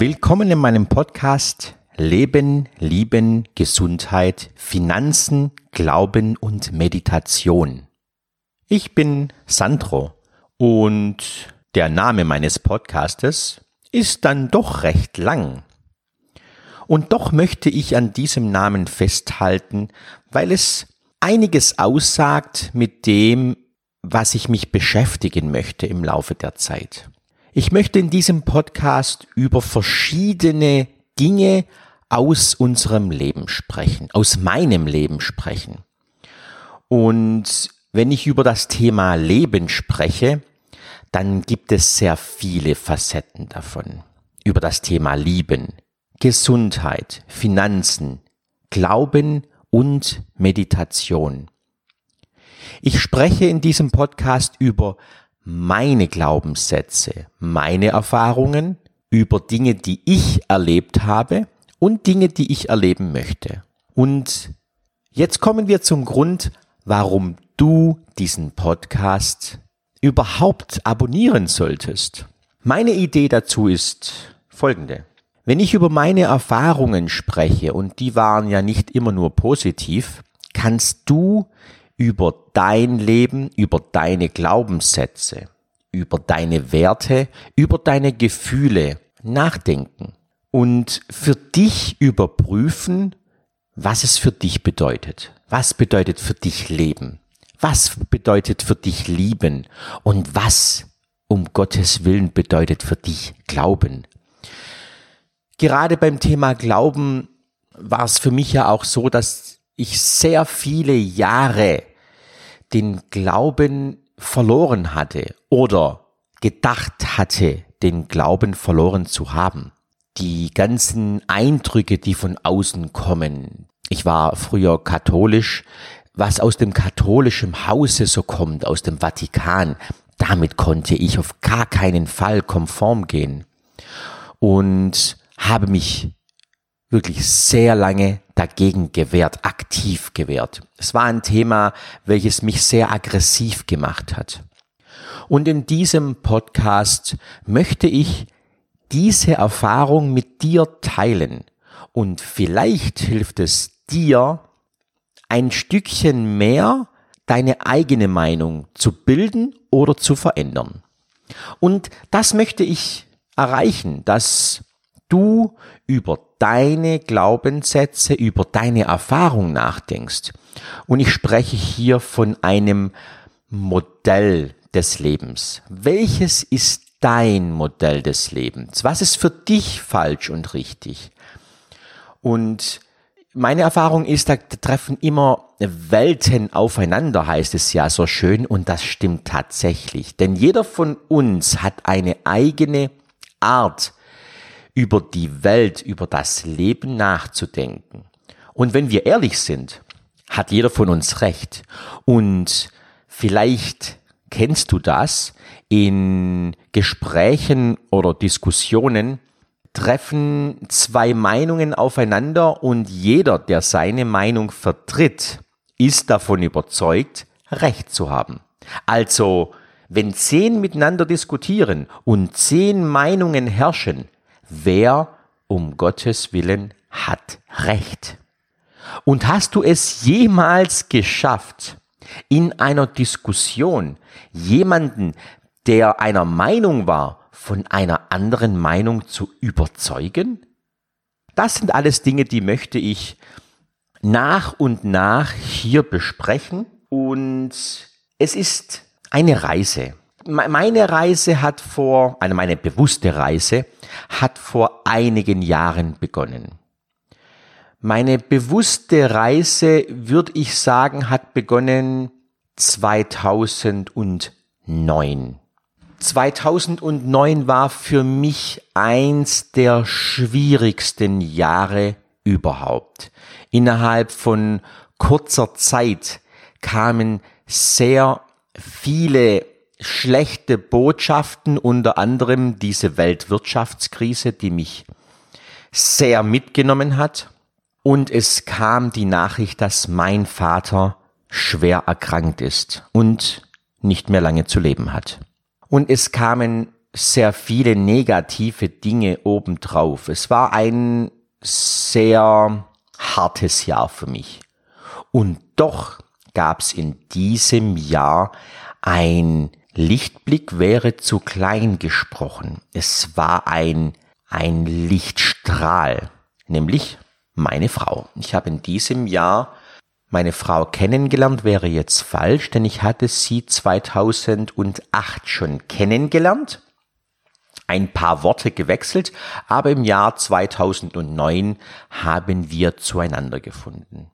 Willkommen in meinem Podcast Leben, Lieben, Gesundheit, Finanzen, Glauben und Meditation. Ich bin Sandro und der Name meines Podcastes ist dann doch recht lang. Und doch möchte ich an diesem Namen festhalten, weil es einiges aussagt mit dem, was ich mich beschäftigen möchte im Laufe der Zeit. Ich möchte in diesem Podcast über verschiedene Dinge aus unserem Leben sprechen, aus meinem Leben sprechen. Und wenn ich über das Thema Leben spreche, dann gibt es sehr viele Facetten davon. Über das Thema Lieben, Gesundheit, Finanzen, Glauben und Meditation. Ich spreche in diesem Podcast über meine Glaubenssätze, meine Erfahrungen, über Dinge, die ich erlebt habe und Dinge, die ich erleben möchte. Und jetzt kommen wir zum Grund, warum du diesen Podcast überhaupt abonnieren solltest. Meine Idee dazu ist folgende. Wenn ich über meine Erfahrungen spreche, und die waren ja nicht immer nur positiv, kannst du über dein Leben, über deine Glaubenssätze, über deine Werte, über deine Gefühle nachdenken und für dich überprüfen, was es für dich bedeutet. Was bedeutet für dich Leben? Was bedeutet für dich Lieben? Und was um Gottes Willen bedeutet für dich Glauben? Gerade beim Thema Glauben war es für mich ja auch so, dass ich sehr viele Jahre den Glauben verloren hatte oder gedacht hatte, den Glauben verloren zu haben. Die ganzen Eindrücke, die von außen kommen. Ich war früher katholisch. Was aus dem katholischen Hause so kommt, aus dem Vatikan, damit konnte ich auf gar keinen Fall konform gehen. Und habe mich wirklich sehr lange dagegen gewehrt, aktiv gewehrt. Es war ein Thema, welches mich sehr aggressiv gemacht hat. Und in diesem Podcast möchte ich diese Erfahrung mit dir teilen. Und vielleicht hilft es dir, ein Stückchen mehr deine eigene Meinung zu bilden oder zu verändern. Und das möchte ich erreichen, dass du über deine Glaubenssätze, über deine Erfahrung nachdenkst. Und ich spreche hier von einem Modell des Lebens. Welches ist dein Modell des Lebens? Was ist für dich falsch und richtig? Und meine Erfahrung ist, da treffen immer Welten aufeinander, heißt es ja so schön, und das stimmt tatsächlich. Denn jeder von uns hat eine eigene Art, über die Welt, über das Leben nachzudenken. Und wenn wir ehrlich sind, hat jeder von uns recht. Und vielleicht kennst du das, in Gesprächen oder Diskussionen treffen zwei Meinungen aufeinander und jeder, der seine Meinung vertritt, ist davon überzeugt, Recht zu haben. Also, wenn zehn miteinander diskutieren und zehn Meinungen herrschen, wer um Gottes Willen hat Recht. Und hast du es jemals geschafft, in einer Diskussion jemanden, der einer Meinung war, von einer anderen Meinung zu überzeugen? Das sind alles Dinge, die möchte ich nach und nach hier besprechen. Und es ist eine Reise meine Reise hat vor, also meine bewusste Reise hat vor einigen Jahren begonnen. Meine bewusste Reise, würde ich sagen, hat begonnen 2009. 2009 war für mich eins der schwierigsten Jahre überhaupt. Innerhalb von kurzer Zeit kamen sehr viele schlechte Botschaften, unter anderem diese Weltwirtschaftskrise, die mich sehr mitgenommen hat. Und es kam die Nachricht, dass mein Vater schwer erkrankt ist und nicht mehr lange zu leben hat. Und es kamen sehr viele negative Dinge obendrauf. Es war ein sehr hartes Jahr für mich. Und doch gab es in diesem Jahr ein Lichtblick wäre zu klein gesprochen. Es war ein, ein Lichtstrahl, nämlich meine Frau. Ich habe in diesem Jahr meine Frau kennengelernt, wäre jetzt falsch, denn ich hatte sie 2008 schon kennengelernt, ein paar Worte gewechselt, aber im Jahr 2009 haben wir zueinander gefunden.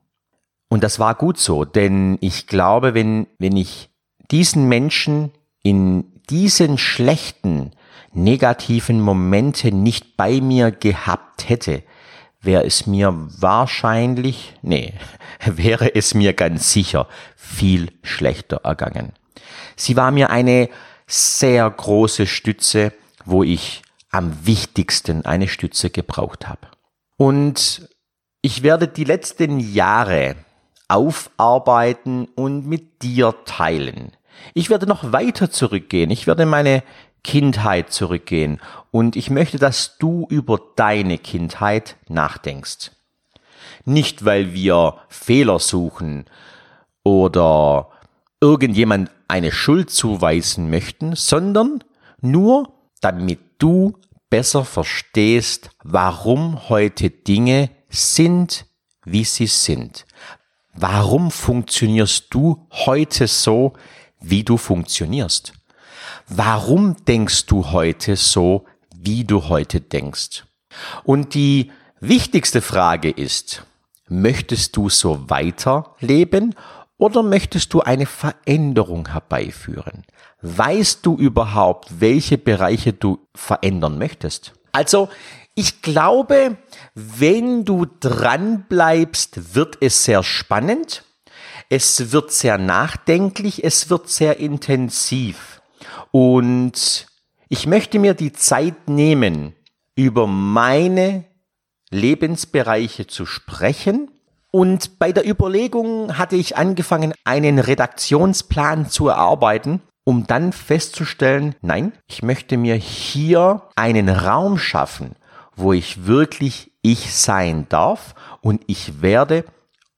Und das war gut so, denn ich glaube, wenn, wenn ich diesen Menschen in diesen schlechten, negativen Momente nicht bei mir gehabt hätte, wäre es mir wahrscheinlich, nee, wäre es mir ganz sicher viel schlechter ergangen. Sie war mir eine sehr große Stütze, wo ich am wichtigsten eine Stütze gebraucht habe. Und ich werde die letzten Jahre aufarbeiten und mit dir teilen. Ich werde noch weiter zurückgehen. Ich werde meine Kindheit zurückgehen. Und ich möchte, dass du über deine Kindheit nachdenkst. Nicht, weil wir Fehler suchen oder irgendjemand eine Schuld zuweisen möchten, sondern nur, damit du besser verstehst, warum heute Dinge sind, wie sie sind. Warum funktionierst du heute so, wie du funktionierst. Warum denkst du heute so, wie du heute denkst? Und die wichtigste Frage ist, möchtest du so weiterleben oder möchtest du eine Veränderung herbeiführen? Weißt du überhaupt, welche Bereiche du verändern möchtest? Also, ich glaube, wenn du dran bleibst, wird es sehr spannend es wird sehr nachdenklich, es wird sehr intensiv. Und ich möchte mir die Zeit nehmen, über meine Lebensbereiche zu sprechen. Und bei der Überlegung hatte ich angefangen, einen Redaktionsplan zu erarbeiten, um dann festzustellen, nein, ich möchte mir hier einen Raum schaffen, wo ich wirklich ich sein darf und ich werde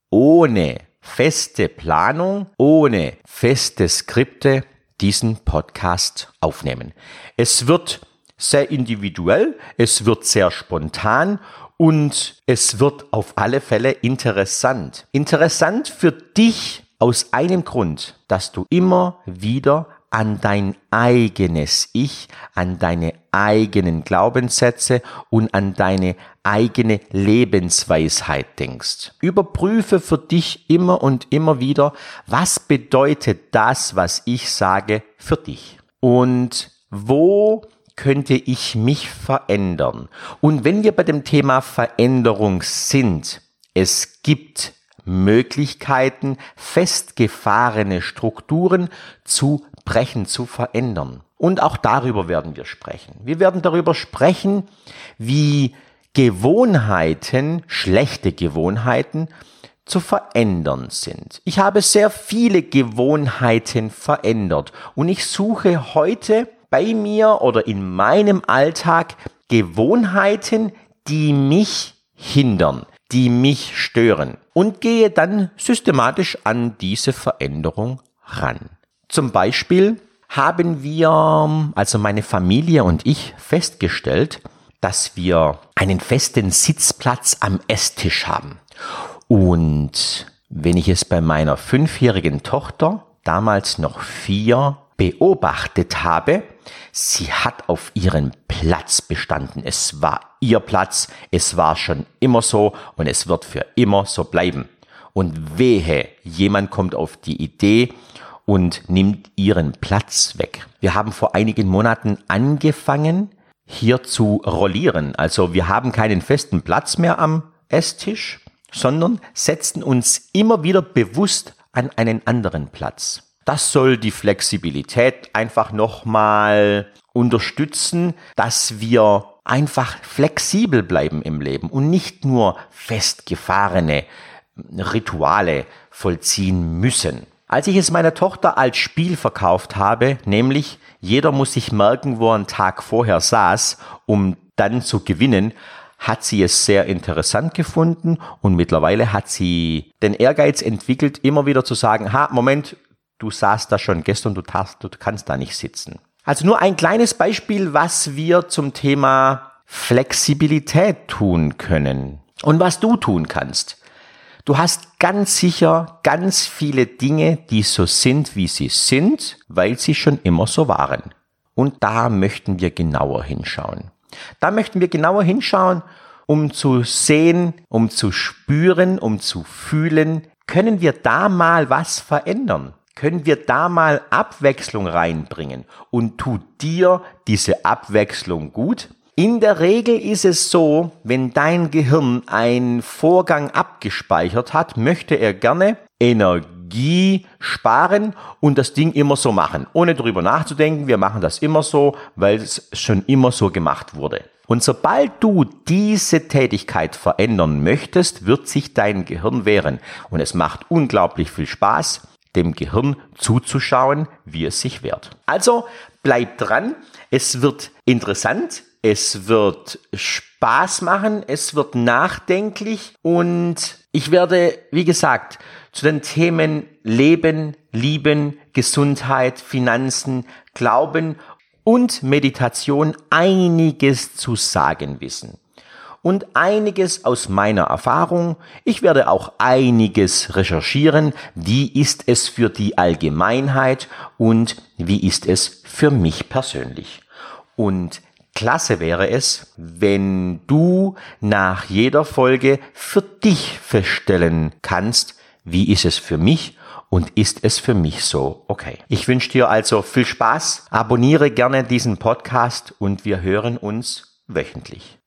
ohne feste Planung, ohne feste Skripte diesen Podcast aufnehmen. Es wird sehr individuell, es wird sehr spontan und es wird auf alle Fälle interessant. Interessant für dich aus einem Grund, dass du immer wieder an dein eigenes Ich, an deine eigenen Glaubenssätze und an deine eigene Lebensweisheit denkst. Überprüfe für dich immer und immer wieder, was bedeutet das, was ich sage, für dich? Und wo könnte ich mich verändern? Und wenn wir bei dem Thema Veränderung sind, es gibt Möglichkeiten, festgefahrene Strukturen zu brechen, zu verändern. Und auch darüber werden wir sprechen. Wir werden darüber sprechen, wie Gewohnheiten, schlechte Gewohnheiten, zu verändern sind. Ich habe sehr viele Gewohnheiten verändert und ich suche heute bei mir oder in meinem Alltag Gewohnheiten, die mich hindern, die mich stören und gehe dann systematisch an diese Veränderung ran. Zum Beispiel haben wir, also meine Familie und ich, festgestellt, dass wir einen festen Sitzplatz am Esstisch haben. Und wenn ich es bei meiner fünfjährigen Tochter, damals noch vier, beobachtet habe, sie hat auf ihren Platz bestanden. Es war ihr Platz, es war schon immer so und es wird für immer so bleiben. Und wehe, jemand kommt auf die Idee und nimmt ihren Platz weg. Wir haben vor einigen Monaten angefangen, hier zu rollieren. Also wir haben keinen festen Platz mehr am Esstisch, sondern setzen uns immer wieder bewusst an einen anderen Platz. Das soll die Flexibilität einfach nochmal unterstützen, dass wir einfach flexibel bleiben im Leben und nicht nur festgefahrene Rituale vollziehen müssen. Als ich es meiner Tochter als Spiel verkauft habe, nämlich jeder muss sich merken, wo er einen Tag vorher saß, um dann zu gewinnen, hat sie es sehr interessant gefunden und mittlerweile hat sie den Ehrgeiz entwickelt, immer wieder zu sagen, ha, Moment, du saßt da schon gestern, du, du kannst da nicht sitzen. Also nur ein kleines Beispiel, was wir zum Thema Flexibilität tun können und was du tun kannst. Du hast ganz sicher ganz viele Dinge, die so sind, wie sie sind, weil sie schon immer so waren. Und da möchten wir genauer hinschauen. Da möchten wir genauer hinschauen, um zu sehen, um zu spüren, um zu fühlen, können wir da mal was verändern? Können wir da mal Abwechslung reinbringen? Und tut dir diese Abwechslung gut? In der Regel ist es so, wenn dein Gehirn einen Vorgang abgespeichert hat, möchte er gerne Energie sparen und das Ding immer so machen, ohne darüber nachzudenken. Wir machen das immer so, weil es schon immer so gemacht wurde. Und sobald du diese Tätigkeit verändern möchtest, wird sich dein Gehirn wehren. Und es macht unglaublich viel Spaß, dem Gehirn zuzuschauen, wie es sich wehrt. Also bleib dran. Es wird interessant es wird Spaß machen, es wird nachdenklich und ich werde, wie gesagt, zu den Themen Leben, Lieben, Gesundheit, Finanzen, Glauben und Meditation einiges zu sagen wissen. Und einiges aus meiner Erfahrung. Ich werde auch einiges recherchieren. Wie ist es für die Allgemeinheit und wie ist es für mich persönlich? Und Klasse wäre es, wenn du nach jeder Folge für dich feststellen kannst, wie ist es für mich und ist es für mich so okay. Ich wünsche dir also viel Spaß, abonniere gerne diesen Podcast und wir hören uns wöchentlich.